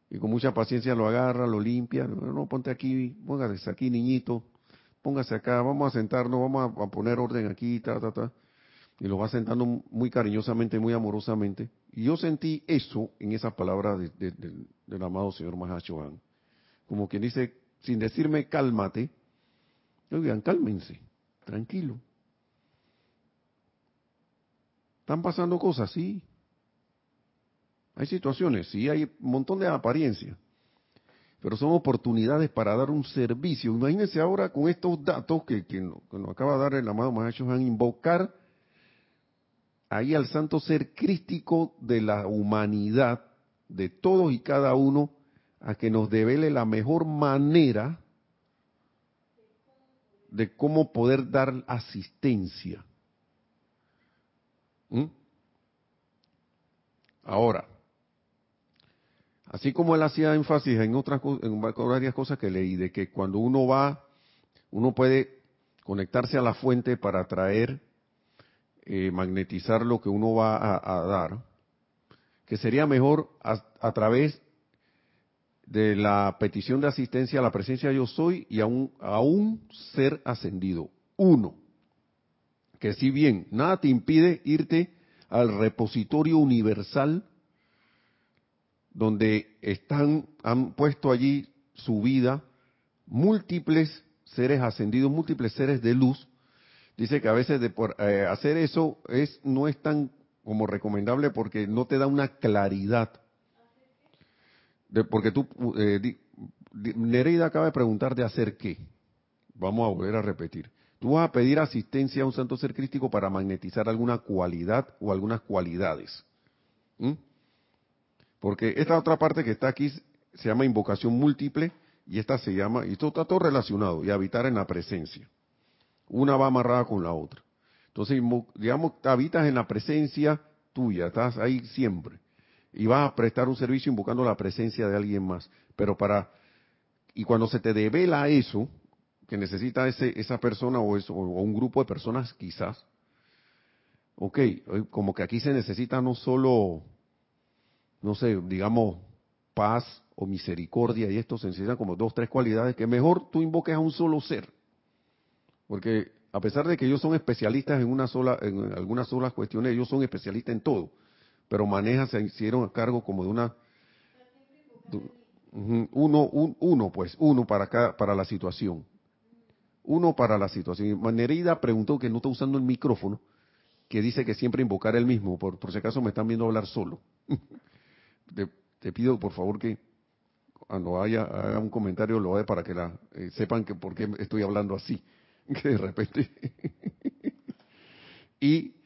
y con mucha paciencia lo agarra, lo limpia, no, ponte aquí, póngase aquí niñito, póngase acá, vamos a sentarnos, vamos a, poner orden aquí, ta, ta, ta, y lo va sentando muy cariñosamente, muy amorosamente. Y yo sentí eso en esas palabras del amado señor Mahachohan, como quien dice, sin decirme cálmate, Oigan, cálmense, tranquilo. ¿Están pasando cosas? Sí. Hay situaciones, sí, hay un montón de apariencia. Pero son oportunidades para dar un servicio. Imagínense ahora con estos datos que, nos acaba de dar el amado Mahacho van invocar ahí al santo ser crístico de la humanidad, de todos y cada uno, a que nos devele la mejor manera de cómo poder dar asistencia. ¿Mm? Ahora, así como él hacía énfasis en otras en varias cosas que leí, de que cuando uno va, uno puede conectarse a la fuente para traer, eh, magnetizar lo que uno va a, dar, que sería mejor a través de la petición de asistencia a la presencia yo soy y a un, a un ser ascendido, uno. Que si bien nada te impide irte al repositorio universal donde están, han puesto allí su vida múltiples seres ascendidos, múltiples seres de luz. Dice que a veces de por, eh, hacer eso es, no es tan como recomendable porque no te da una claridad porque tú, eh, Nereida acaba de preguntar de hacer qué. Vamos a volver a repetir. Tú vas a pedir asistencia a un santo ser crístico para magnetizar alguna cualidad o algunas cualidades. Porque esta otra parte que está aquí se llama invocación múltiple y esta se llama, y esto está todo relacionado, y habitar en la presencia. Una va amarrada con la otra. Entonces, digamos, habitas en la presencia tuya, estás ahí siempre y vas a prestar un servicio invocando la presencia de alguien más. Pero para, y cuando se te devela eso, que necesita ese, esa persona o, eso, o un grupo de personas quizás, ok, como que aquí se necesita no solo, no sé, digamos, paz o misericordia y esto se necesitan como dos, tres cualidades que mejor tú invoques a un solo ser. Porque a pesar de que ellos son especialistas en una sola, en algunas solas cuestiones, ellos son especialistas en todo pero maneja, se hicieron a cargo como de una uno, uno pues, uno para cada, para la situación. Uno para la situación. Manerida preguntó que no está usando el micrófono que dice que siempre invocar el mismo, por, por si acaso me están viendo hablar solo. [LAUGHS] te, pido por favor que cuando haya haga un comentario lo haga para que la, eh, sepan que por qué estoy hablando así, [LAUGHS] que de repente. [LAUGHS] y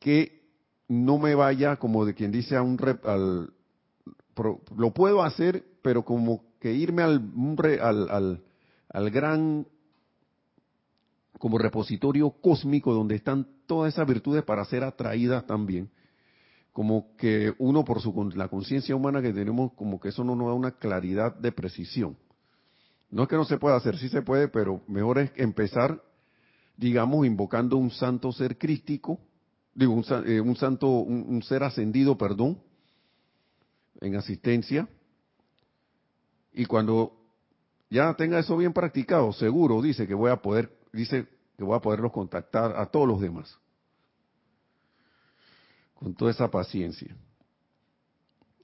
que no me vaya como de quien dice a un rep, al, lo puedo hacer, pero como que irme al, al, al, al gran como repositorio cósmico donde están todas esas virtudes para ser atraídas también. Como que uno por su la conciencia humana que tenemos, como que eso no nos da una claridad de precisión. No es que no se pueda hacer, sí se puede, pero mejor es empezar, digamos, invocando un santo ser crístico, digo, un, eh, un santo, un ser ascendido, perdón, en asistencia. Y cuando ya tenga eso bien practicado, seguro dice que voy a poder dice que voy a poderlos contactar a todos los demás. Con toda esa paciencia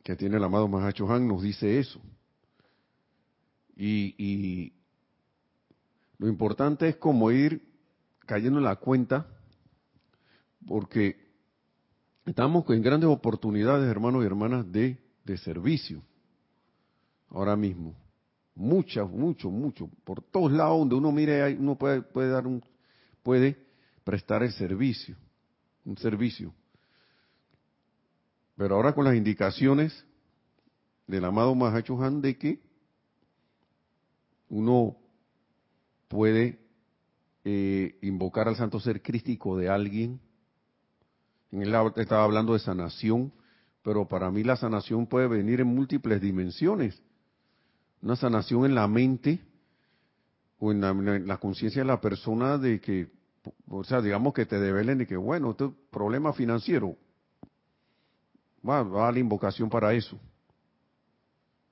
que tiene el amado Mahacho Han, nos dice eso. Y, y lo importante es como ir cayendo en la cuenta, porque estamos en grandes oportunidades, hermanos y hermanas, de, servicio ahora mismo muchas, mucho, mucho, por todos lados donde uno mire, uno puede, puede dar un, puede prestar el servicio, un servicio. Pero ahora con las indicaciones del amado Mahacho Han de que uno puede eh, invocar al santo ser crístico de alguien. Él estaba hablando de sanación, pero para mí la sanación puede venir en múltiples dimensiones una sanación en la mente o en la, conciencia de la persona de que, o sea, digamos que te develen de que, bueno, este problema financiero, va, va a la invocación para eso.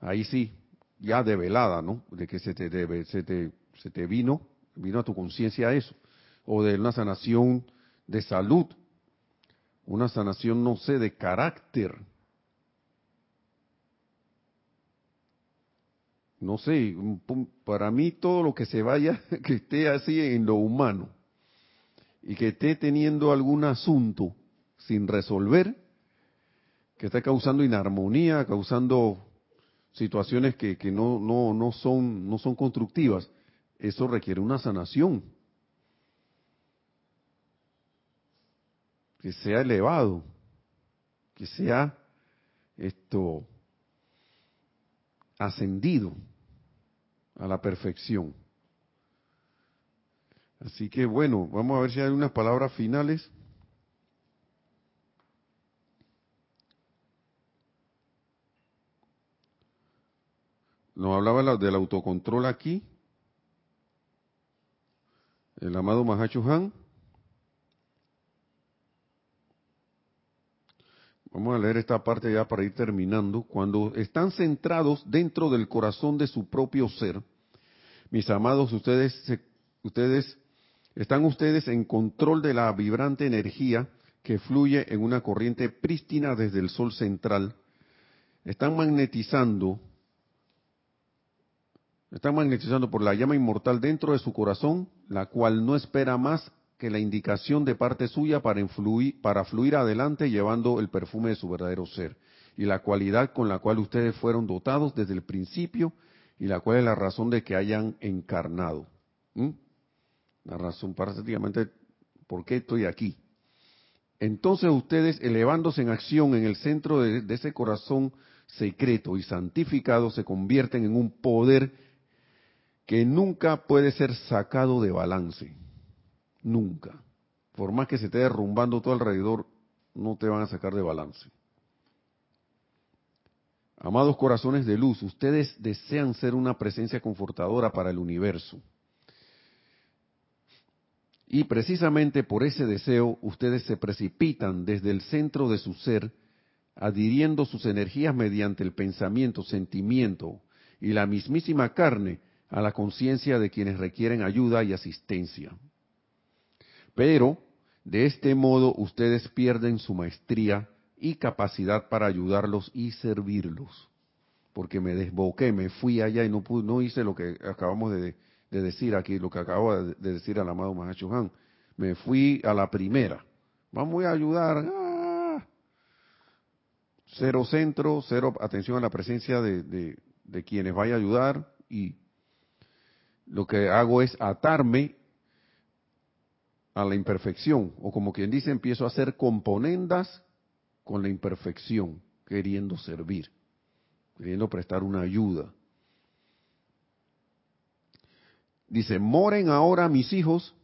Ahí sí, ya develada, ¿no? De que se te, debe, se te, se te vino, vino a tu conciencia eso. O de una sanación de salud, una sanación, no sé, de carácter, no sé, para mí todo lo que se vaya, [LAUGHS] que esté así en lo humano y que esté teniendo algún asunto sin resolver, que está causando inarmonía, causando situaciones que, que no, no, no, son, no son constructivas, eso requiere una sanación. Que sea elevado, que sea esto ascendido a la perfección. Así que bueno, vamos a ver si hay unas palabras finales. Nos hablaba del autocontrol aquí. El amado Mahacho Han. Vamos a leer esta parte ya para ir terminando. Cuando están centrados dentro del corazón de su propio ser, mis amados, ustedes, ustedes, están ustedes en control de la vibrante energía que fluye en una corriente prístina desde el sol central. Están magnetizando, están magnetizando por la llama inmortal dentro de su corazón, la cual no espera más que la indicación de parte suya para, influir, para fluir adelante llevando el perfume de su verdadero ser y la cualidad con la cual ustedes fueron dotados desde el principio y la cual es la razón de que hayan encarnado. La razón prácticamente por qué estoy aquí. Entonces ustedes elevándose en acción en el centro de ese corazón secreto y santificado se convierten en un poder que nunca puede ser sacado de balance Nunca. Por más que se esté derrumbando todo alrededor, no te van a sacar de balance. Amados corazones de luz, ustedes desean ser una presencia confortadora para el universo. Y precisamente por ese deseo, ustedes se precipitan desde el centro de su ser, adhiriendo sus energías mediante el pensamiento, sentimiento y la mismísima carne a la conciencia de quienes requieren ayuda y asistencia. Pero de este modo ustedes pierden su maestría y capacidad para ayudarlos y servirlos. Porque me desboqué, me fui allá y no, pude, no hice lo que acabamos de, decir aquí, lo que acabo de decir al amado Mahacho Han. Me fui a la primera. Vamos a ayudar. Ah. Cero centro, cero atención a la presencia de, de, de quienes vaya a ayudar y lo que hago es atarme a la imperfección, o como quien dice, empiezo a hacer componendas con la imperfección, queriendo servir, queriendo prestar una ayuda. Dice, moren ahora mis hijos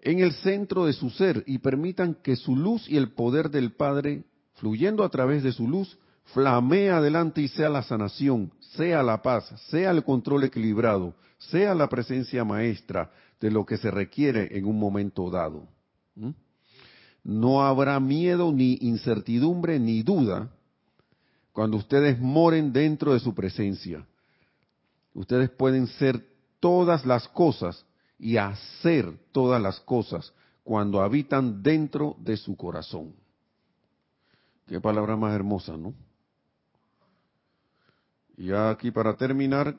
en el centro de su ser y permitan que su luz y el poder del Padre, fluyendo a través de su luz, flamee adelante y sea la sanación, sea la paz, sea el control equilibrado, sea la presencia maestra de lo que se requiere en un momento dado. No habrá miedo, ni incertidumbre, ni duda cuando ustedes moren dentro de su presencia. Ustedes pueden ser todas las cosas y hacer todas las cosas cuando habitan dentro de su corazón. Qué palabra más hermosa, ¿no? Y aquí para terminar,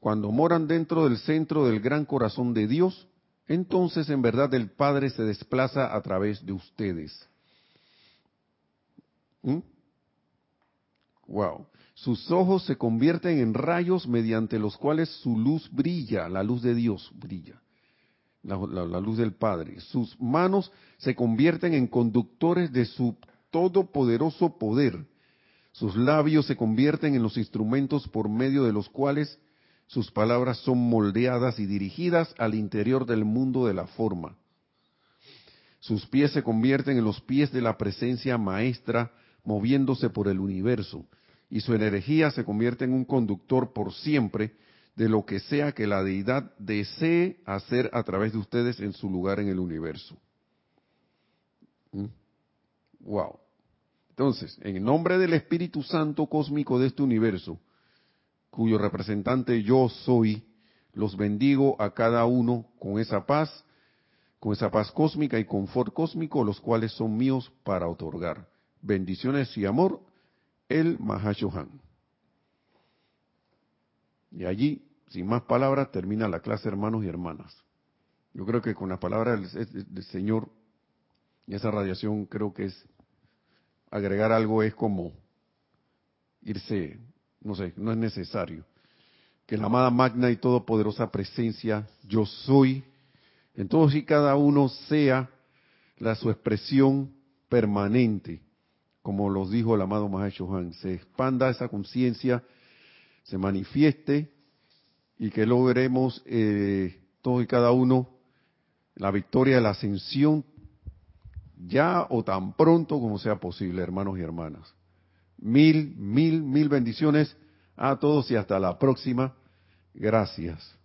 cuando moran dentro del centro del gran corazón de Dios, entonces en verdad el Padre se desplaza a través de ustedes. Wow. ¿Mm? Sus ojos se convierten en rayos mediante los cuales su luz brilla, la luz de Dios brilla, la, la luz del Padre. Sus manos se convierten en conductores de su todopoderoso poder. Sus labios se convierten en los instrumentos por medio de los cuales sus palabras son moldeadas y dirigidas al interior del mundo de la forma. Sus pies se convierten en los pies de la presencia maestra moviéndose por el universo y su energía se convierte en un conductor por siempre de lo que sea que la deidad desee hacer a través de ustedes en su lugar en el universo. ¿Mm? Wow. Entonces, en nombre del Espíritu Santo cósmico de este universo, cuyo representante yo soy, los bendigo a cada uno con esa paz, con esa paz cósmica y confort cósmico, los cuales son míos para otorgar. Bendiciones y amor, el Mahashohan. Y allí, sin más palabras, termina la clase, hermanos y hermanas. Yo creo que con la palabra del, Señor y esa radiación, creo que es agregar algo es como irse no sé, no es necesario. Que la amada magna y todopoderosa presencia, yo soy, en todos y cada uno sea la su expresión permanente, como los dijo el amado Juan, se expanda esa conciencia, se manifieste y que logremos eh, todos y cada uno la victoria de la ascensión ya o tan pronto como sea posible, hermanos y hermanas. Mil, mil, mil bendiciones a todos y hasta la próxima. Gracias.